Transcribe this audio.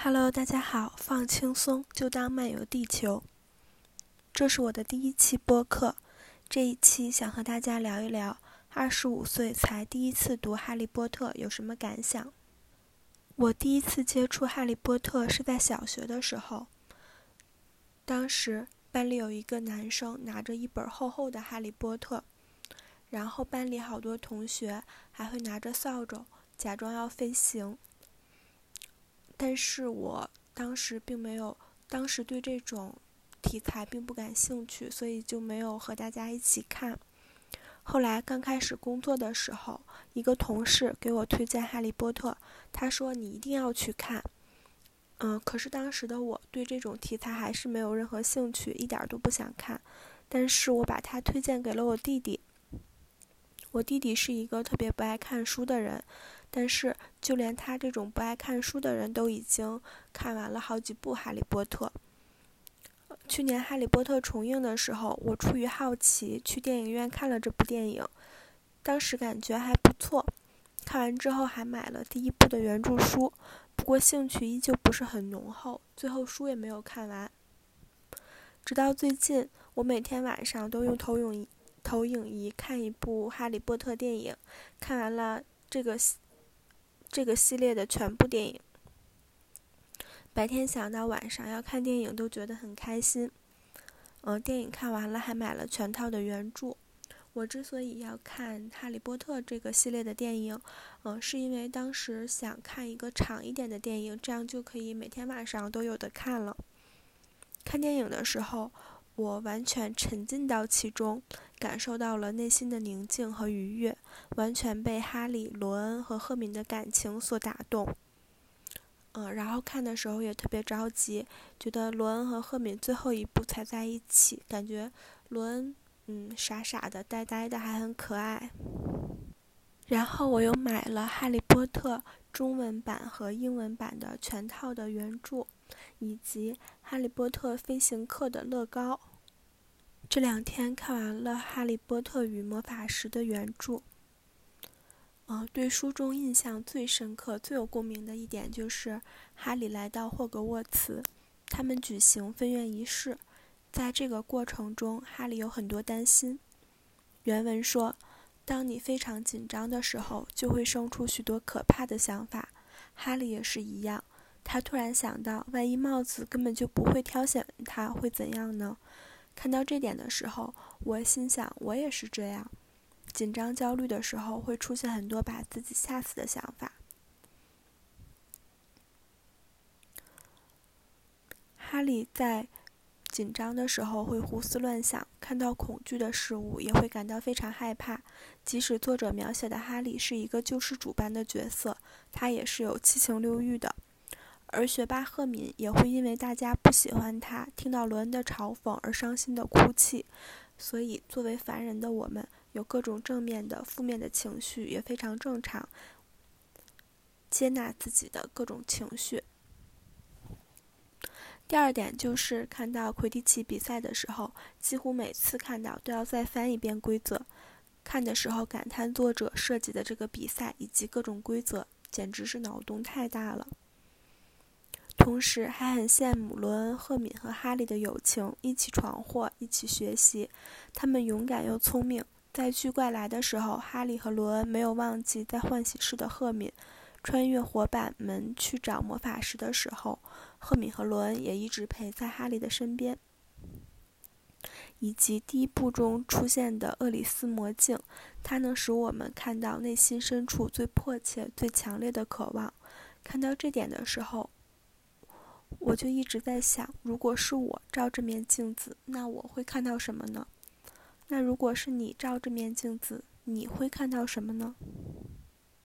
Hello，大家好，放轻松，就当漫游地球。这是我的第一期播客，这一期想和大家聊一聊，二十五岁才第一次读《哈利波特》有什么感想。我第一次接触《哈利波特》是在小学的时候，当时班里有一个男生拿着一本厚厚的《哈利波特》，然后班里好多同学还会拿着扫帚，假装要飞行。但是我当时并没有，当时对这种题材并不感兴趣，所以就没有和大家一起看。后来刚开始工作的时候，一个同事给我推荐《哈利波特》，他说你一定要去看。嗯，可是当时的我对这种题材还是没有任何兴趣，一点都不想看。但是我把它推荐给了我弟弟。我弟弟是一个特别不爱看书的人。但是，就连他这种不爱看书的人都已经看完了好几部《哈利波特》。去年《哈利波特》重映的时候，我出于好奇去电影院看了这部电影，当时感觉还不错。看完之后还买了第一部的原著书，不过兴趣依旧不是很浓厚，最后书也没有看完。直到最近，我每天晚上都用投影投影仪看一部《哈利波特》电影，看完了这个。这个系列的全部电影，白天想到晚上要看电影都觉得很开心。嗯，电影看完了还买了全套的原著。我之所以要看《哈利波特》这个系列的电影，嗯，是因为当时想看一个长一点的电影，这样就可以每天晚上都有的看了。看电影的时候，我完全沉浸到其中。感受到了内心的宁静和愉悦，完全被哈利、罗恩和赫敏的感情所打动。嗯，然后看的时候也特别着急，觉得罗恩和赫敏最后一步才在一起，感觉罗恩嗯傻傻的、呆呆的，还很可爱。然后我又买了《哈利波特》中文版和英文版的全套的原著，以及《哈利波特飞行课》的乐高。这两天看完了《哈利波特与魔法石》的原著，嗯，对书中印象最深刻、最有共鸣的一点就是哈利来到霍格沃茨，他们举行分院仪式，在这个过程中，哈利有很多担心。原文说：“当你非常紧张的时候，就会生出许多可怕的想法。”哈利也是一样，他突然想到，万一帽子根本就不会挑选他，会怎样呢？看到这点的时候，我心想，我也是这样，紧张焦虑的时候会出现很多把自己吓死的想法。哈利在紧张的时候会胡思乱想，看到恐惧的事物也会感到非常害怕。即使作者描写的哈利是一个救世主般的角色，他也是有七情六欲的。而学霸赫敏也会因为大家不喜欢他，听到罗恩的嘲讽而伤心的哭泣，所以作为凡人的我们，有各种正面的、负面的情绪也非常正常。接纳自己的各种情绪。第二点就是看到魁地奇比赛的时候，几乎每次看到都要再翻一遍规则，看的时候感叹作者设计的这个比赛以及各种规则，简直是脑洞太大了。同时还很羡慕罗恩、赫敏和哈利的友情，一起闯祸，一起学习。他们勇敢又聪明。在巨怪来的时候，哈利和罗恩没有忘记在换洗室的赫敏。穿越火板门去找魔法石的时候，赫敏和罗恩也一直陪在哈利的身边。以及第一部中出现的厄里斯魔镜，它能使我们看到内心深处最迫切、最强烈的渴望。看到这点的时候。我就一直在想，如果是我照这面镜子，那我会看到什么呢？那如果是你照这面镜子，你会看到什么呢？